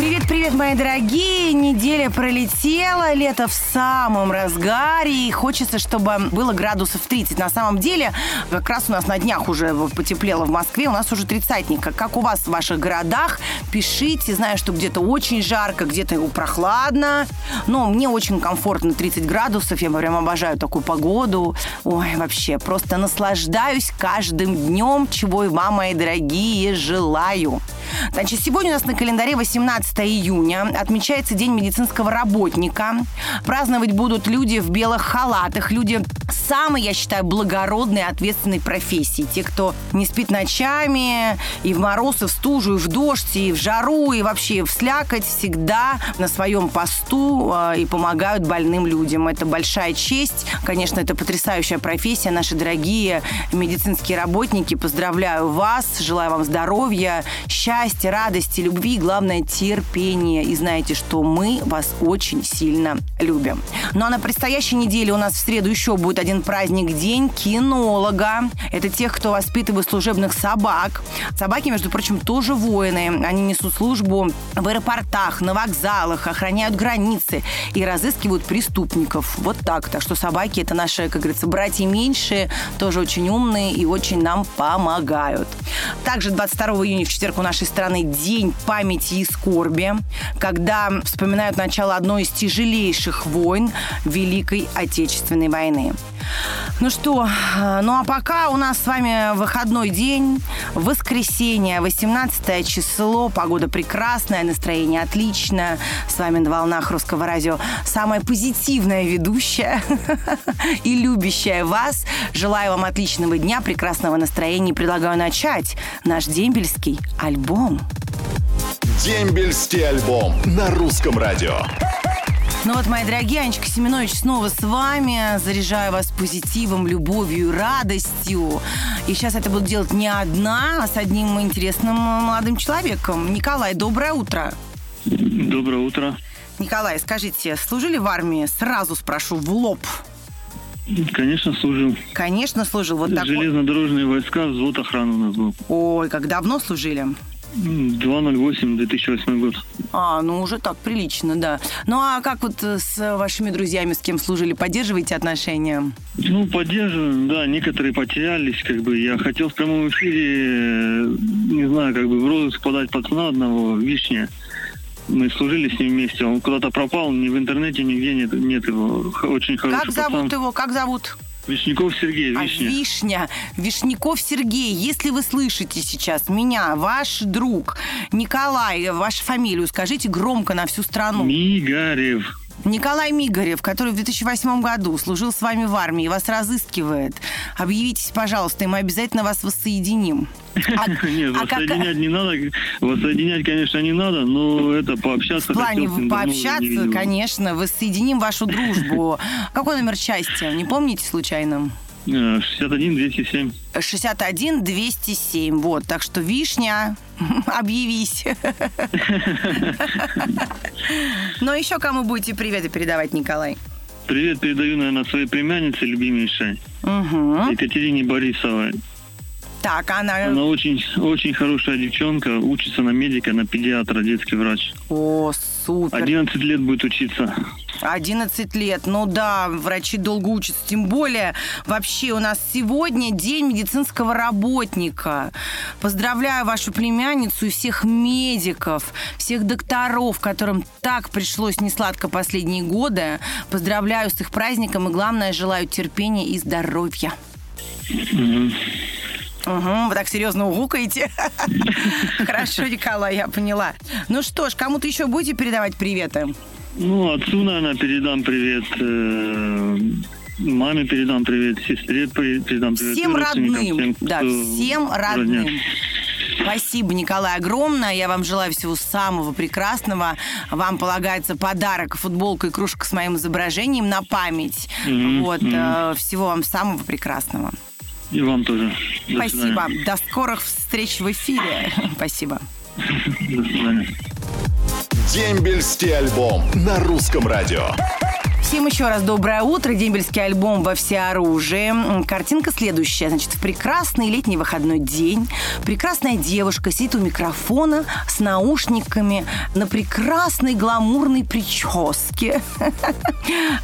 Привет-привет, мои дорогие! Неделя пролетела, лето в самом разгаре, и хочется, чтобы было градусов 30. На самом деле, как раз у нас на днях уже потеплело в Москве, у нас уже тридцатник. Как у вас в ваших городах? Пишите, знаю, что где-то очень жарко, где-то прохладно, но мне очень комфортно 30 градусов, я прям обожаю такую погоду. Ой, вообще, просто наслаждаюсь каждым днем, чего и вам, мои дорогие, желаю. Значит, сегодня у нас на календаре 18 июня. Отмечается День медицинского работника. Праздновать будут люди в белых халатах, люди самой, я считаю, благородной и ответственной профессии. Те, кто не спит ночами, и в мороз, и в стужу, и в дождь, и в жару, и вообще в слякоть, всегда на своем посту э, и помогают больным людям. Это большая честь. Конечно, это потрясающая профессия. Наши дорогие медицинские работники, поздравляю вас, желаю вам здоровья, счастья, радости, любви, главное, терпения. И знаете, что мы вас очень сильно любим. Ну а на предстоящей неделе у нас в среду еще будет один праздник День кинолога. Это тех, кто воспитывает служебных собак. Собаки, между прочим, тоже воины. Они несут службу в аэропортах, на вокзалах, охраняют границы и разыскивают преступников. Вот так. Так что собаки это наши, как говорится, братья меньшие, тоже очень умные и очень нам помогают. Также 22 июня в четверг у нашей страны День памяти и скорби, когда вспоминают начало одной из тяжелейших войн Великой Отечественной войны. Ну что, ну а пока у нас с вами выходной день, воскресенье, 18 число, погода прекрасная, настроение отличное. С вами на волнах русского радио самая позитивная ведущая и любящая вас. Желаю вам отличного дня, прекрасного настроения и предлагаю начать наш дембельский альбом. Дембельский альбом на русском радио. Ну вот, мои дорогие, Анечка Семенович снова с вами. Заряжаю вас позитивом, любовью радостью. И сейчас это буду делать не одна, а с одним интересным молодым человеком. Николай, доброе утро. Доброе утро. Николай, скажите, служили в армии? Сразу спрошу, в лоб. Конечно, служил. Конечно, служил. Вот так. Железнодорожные войска, взвод охраны у нас был. Ой, как давно служили? 208, 2008 год. А, ну уже так прилично, да. Ну а как вот с вашими друзьями, с кем служили, поддерживаете отношения? Ну, поддерживаем, да, некоторые потерялись, как бы. Я хотел в прямом эфире, не знаю, как бы в розыск подать пацана одного, Вишня. Мы служили с ним вместе, он куда-то пропал, ни в интернете, нигде нет, нет его. Очень хороший Как зовут пацан. его? Как зовут? Вишняков Сергей, А Вишня. Вишня, Вишняков Сергей, если вы слышите сейчас меня, ваш друг Николай, вашу фамилию скажите громко на всю страну. Мигарев. Николай Мигарев, который в 2008 году служил с вами в армии, вас разыскивает. Объявитесь, пожалуйста, и мы обязательно вас воссоединим. А- Нет, а как- воссоединять не надо. Воссоединять, конечно, не надо, но это пообщаться. В плане хотел пообщаться, конечно, воссоединим вашу дружбу. Какой номер части? Не помните случайно? Э, 61 207. 61 207. Вот, так что вишня, объявись. Но еще кому будете приветы передавать, Николай? Привет передаю, наверное, своей племяннице, любимейшей, Угу. Екатерине Борисовой. Так, она... Она очень, очень хорошая девчонка, учится на медика, на педиатра, детский врач. О, супер. 11 лет будет учиться. 11 лет. Ну да, врачи долго учатся. Тем более, вообще у нас сегодня День медицинского работника. Поздравляю вашу племянницу и всех медиков, всех докторов, которым так пришлось несладко последние годы. Поздравляю с их праздником и, главное, желаю терпения и здоровья. Мгм. Угу, вы так серьезно угукаете. Хорошо, Николай, я поняла. Ну что ж, кому-то еще будете передавать приветы? Ну, отцу, наверное, передам привет. э, Маме передам привет, сестре передам привет. Всем родным. всем, Да, всем родным. родня. Спасибо, Николай, огромное. Я вам желаю всего самого прекрасного. Вам полагается подарок, футболка и кружка с моим изображением на память. Мгм, Вот, э, всего вам самого прекрасного. И вам тоже. До Спасибо. свидания. До скорых встреч в эфире. Спасибо. До свидания. Дембельский альбом на русском радио. Всем еще раз доброе утро. Дембельский альбом во всеоружии. Картинка следующая. Значит, в прекрасный летний выходной день прекрасная девушка сидит у микрофона с наушниками на прекрасной гламурной прическе.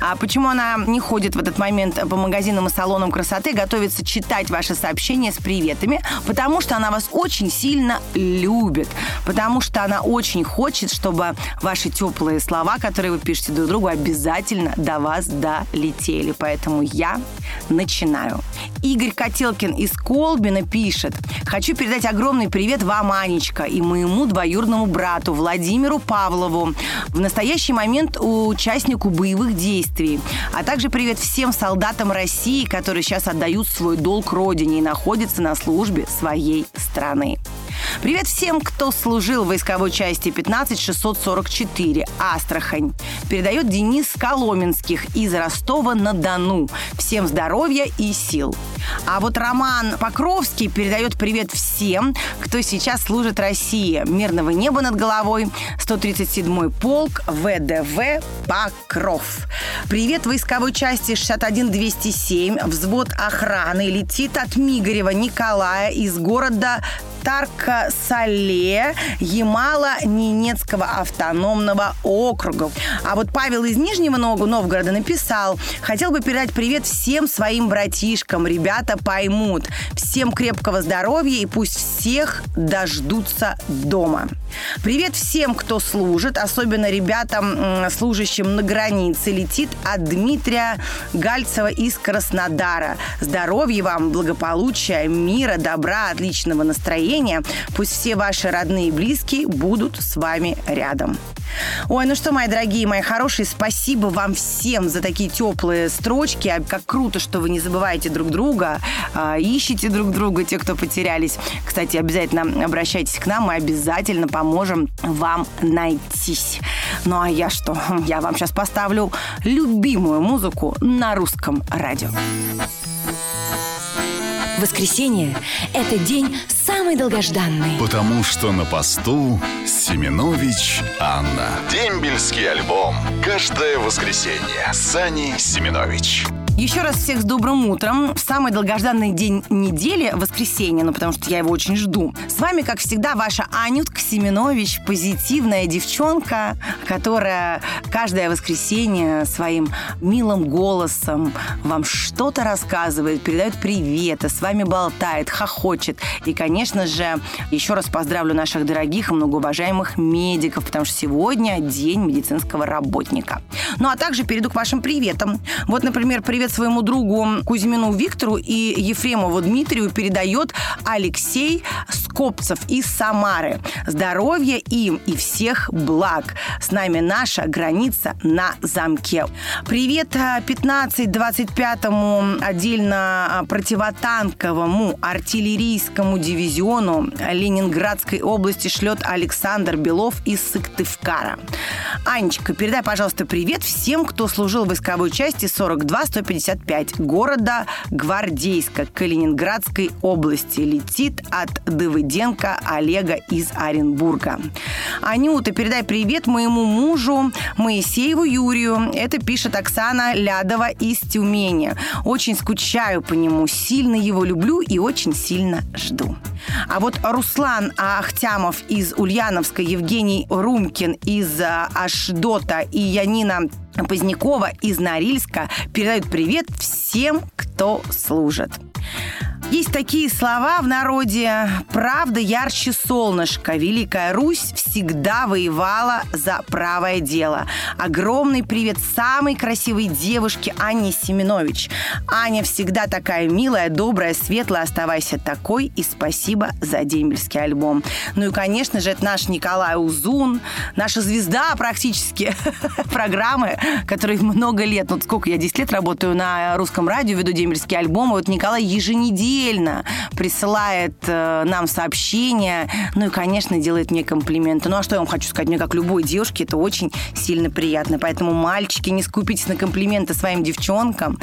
А почему она не ходит в этот момент по магазинам и салонам красоты, готовится читать ваши сообщения с приветами? Потому что она вас очень сильно любит. Потому что она очень хочет, чтобы ваши теплые слова, которые вы пишете друг другу, обязательно до вас долетели. Поэтому я начинаю. Игорь Котелкин из Колбина пишет. Хочу передать огромный привет вам, Анечка, и моему двоюродному брату Владимиру Павлову, в настоящий момент участнику боевых действий. А также привет всем солдатам России, которые сейчас отдают свой долг родине и находятся на службе своей страны. Привет всем, кто служил в войсковой части 15644 «Астрахань». Передает Денис Коломенских из Ростова-на-Дону. Всем здоровья и сил. А вот Роман Покровский передает привет всем, кто сейчас служит России. Мирного неба над головой. 137-й полк ВДВ Покров. Привет войсковой части 61207. Взвод охраны летит от Мигарева Николая из города Тарка-Сале Ямало-Ненецкого автономного округа. А вот Павел из Нижнего Новгорода написал, хотел бы передать привет всем своим братишкам. Ребята поймут. Всем крепкого здоровья и пусть всех дождутся дома. Привет всем, кто служит, особенно ребятам, служащим на границе. Летит от Дмитрия Гальцева из Краснодара. Здоровья вам, благополучия, мира, добра, отличного настроения. Пусть все ваши родные и близкие будут с вами рядом. Ой, ну что, мои дорогие, мои хорошие, спасибо вам всем за такие теплые строчки. А Как круто, что вы не забываете друг друга, а, ищете друг друга, те, кто потерялись. Кстати, обязательно обращайтесь к нам, мы обязательно поможем вам найтись. Ну а я что? Я вам сейчас поставлю любимую музыку на русском радио. Воскресенье – это день самый долгожданный. Потому что на посту Семенович Анна. Дембельский альбом. Каждое воскресенье. Сани Семенович. Еще раз всех с добрым утром. В самый долгожданный день недели, воскресенье, ну потому что я его очень жду. С вами, как всегда, ваша Анютка Семенович, позитивная девчонка, которая каждое воскресенье своим милым голосом вам что-то рассказывает, передает приветы, с вами болтает, хохочет. И, конечно же, еще раз поздравлю наших дорогих и многоуважаемых медиков, потому что сегодня день медицинского работника. Ну, а также перейду к вашим приветам. Вот, например, привет своему другу Кузьмину Виктору и Ефремову Дмитрию передает Алексей Скопцев из Самары. Здоровья им и всех благ. С нами наша граница на замке. Привет а, 15-25 отдельно а, противотанковому артиллерийскому дивизиону Ленинградской области шлет Александр Белов из Сыктывкара. Анечка, передай, пожалуйста, привет всем, кто служил в войсковой части 42-155 города Гвардейска Калининградской области. Летит от Давыденко Олега из Оренбурга. Анюта, передай привет моему мужу Моисееву Юрию. Это пишет Оксана Лядова из Тюмени. Очень скучаю по нему, сильно его люблю и очень сильно жду. А вот Руслан Ахтямов из Ульяновска, Евгений Румкин из а, Ашдота и Янина Позднякова из Норильска передают привет всем, кто служит. Есть такие слова в народе «правда ярче солнышка». Великая Русь всегда воевала за правое дело. Огромный привет самой красивой девушке Анне Семенович. Аня всегда такая милая, добрая, светлая. Оставайся такой и спасибо за дембельский альбом. Ну и, конечно же, это наш Николай Узун, наша звезда практически программы, который много лет, ну сколько я, 10 лет работаю на русском радио, веду дембельские альбомы. Вот Николай еженедельно еженедельно присылает э, нам сообщения, ну и, конечно, делает мне комплименты. Ну а что я вам хочу сказать? Мне, как любой девушке, это очень сильно приятно. Поэтому, мальчики, не скупитесь на комплименты своим девчонкам.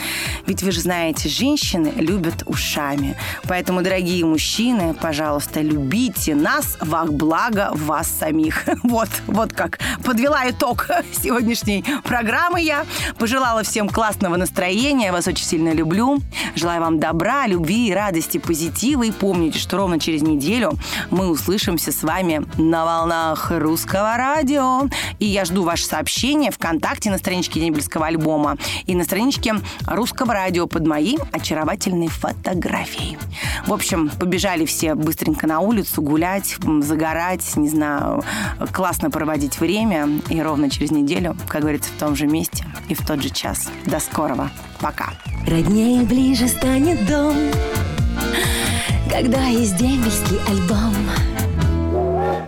Ведь вы же знаете, женщины любят ушами. Поэтому, дорогие мужчины, пожалуйста, любите нас во благо вас самих. Вот, вот как подвела итог сегодняшней программы я. Пожелала всем классного настроения. Вас очень сильно люблю. Желаю вам добра, любви, радости, позитива. И помните, что ровно через неделю мы услышимся с вами на волнах русского радио. И я жду ваши сообщения ВКонтакте на страничке Дембельского альбома и на страничке русского радио под моей очаровательной фотографией. В общем, побежали все быстренько на улицу гулять, загорать, не знаю, классно проводить время. И ровно через неделю, как говорится, в том же месте и в тот же час. До скорого. Пока. Роднее ближе станет дом, когда есть дембельский альбом.